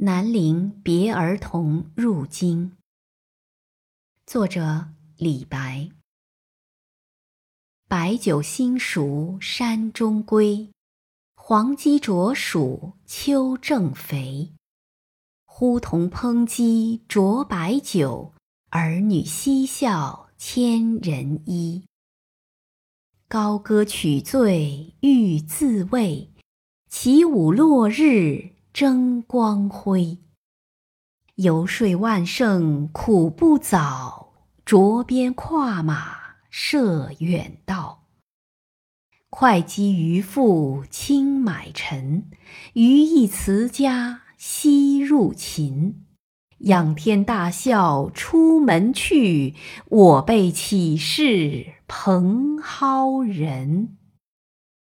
南陵别儿童入京。作者李白。白酒新熟山中归，黄鸡啄黍秋正肥。呼童烹鸡酌白酒，儿女嬉笑千人衣。高歌取醉欲自慰，起舞落日。争光辉，游说万乘苦不早，着鞭跨马涉远道。会稽渔父轻买臣，余亦辞家西入秦。仰天大笑出门去，我辈岂是蓬蒿人？